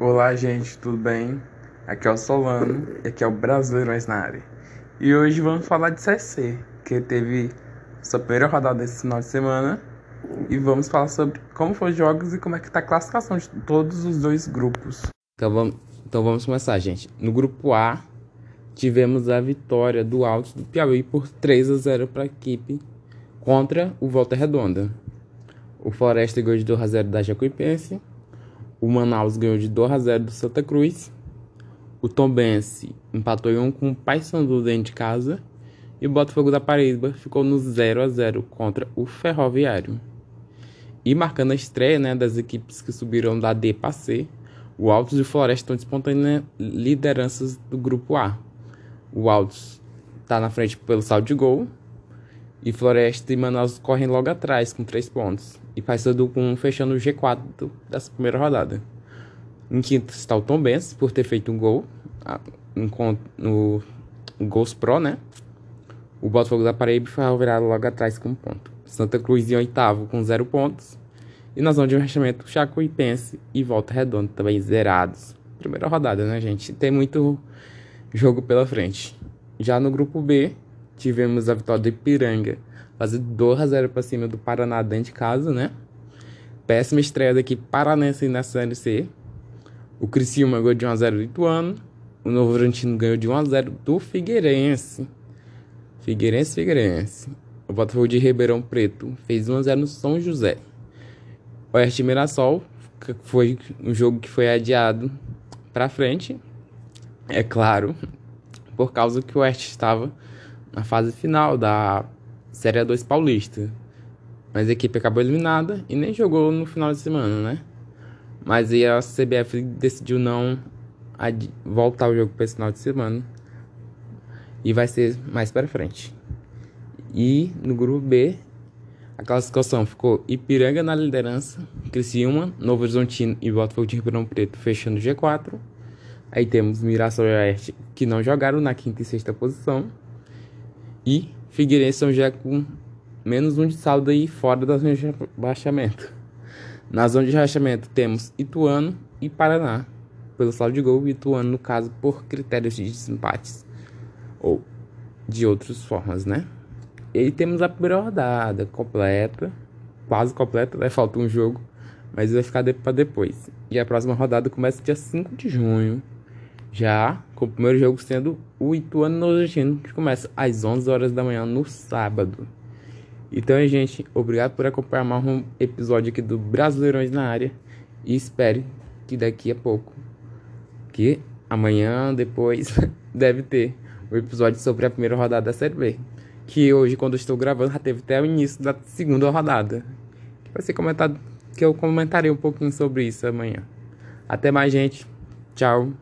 Olá, gente, tudo bem? Aqui é o Solano e aqui é o Brasileirões na área. E hoje vamos falar de CC, que teve sua primeira rodada esse final de semana. E vamos falar sobre como foram os jogos e como é que tá a classificação de todos os dois grupos. Então vamos, então vamos começar, gente. No grupo A, tivemos a vitória do Alto do Piauí por 3 a 0 para a equipe contra o Volta Redonda. O Floresta ganhou de 2 a 0 da Jacuipense o Manaus ganhou de 2 a 0 do Santa Cruz. O Tombense empatou em 1 com o Paysandu dentro de casa. E o Botafogo da Paraíba ficou no 0 a 0 contra o Ferroviário. E marcando a estreia né, das equipes que subiram da D para C, o Altos e o Floresta estão disputando lideranças do grupo A. O Altos está na frente pelo saldo de gol. E Floresta e Manaus correm logo atrás com 3 pontos e Paysandu com fechando o G4 dessa primeira rodada. Em quinto está o Tom Benz por ter feito um gol no, Gols Pro, né? O Botafogo da Paraíba foi virado logo atrás com um ponto. Santa Cruz em oitavo com zero pontos. E na zona de rebaixamento, Chacoipense e Volta Redonda também zerados. Primeira rodada, né, gente? Tem muito jogo pela frente. Já no grupo B, tivemos a vitória do Ipiranga fazer 2 a 0 para cima do Paraná dentro de casa, né? Péssima estreia daqui paranense na Série C. O Criciúma ganhou de 1 a 0 do Ituano. O Novo Horizontino ganhou de 1 a 0 do Figueirense. Figueirense, Figueirense. O Botafogo de Ribeirão Preto fez 1 a 0 no São José. O Oeste Mirassol foi um jogo que foi adiado para frente. É claro, por causa que o Oeste estava na fase final da Série A2 Paulista. Mas a equipe acabou eliminada e nem jogou no final de semana, né? Mas aí a CBF decidiu não voltar o jogo para esse final de semana. E vai ser mais para frente. E no grupo B, a classificação ficou Ipiranga na liderança, Criciúma, Novo Horizontino e Botafogo de Ribeirão Preto fechando o G4. Aí temos Mirassol e Oeste que não jogaram na quinta e sexta posição. E Figueirense São José com menos um de saldo aí fora da zona de rebaixamento. Na zona de rebaixamento temos Ituano e Paraná pelo saldo de gol, Ituano no caso por critérios de desempates ou de outras formas, né? E temos a primeira rodada completa, quase completa, vai faltar um jogo, mas vai ficar para depois. E a próxima rodada começa dia 5 de junho. Já com o primeiro jogo sendo o Ituano Nordestino, que começa às 11 horas da manhã no sábado. Então, gente, obrigado por acompanhar mais um episódio aqui do Brasileirões na área. E espere que daqui a pouco, que amanhã, depois, deve ter o um episódio sobre a primeira rodada da Série B. Que hoje, quando estou gravando, já teve até o início da segunda rodada. Que vai ser comentado, que eu comentarei um pouquinho sobre isso amanhã. Até mais, gente. Tchau.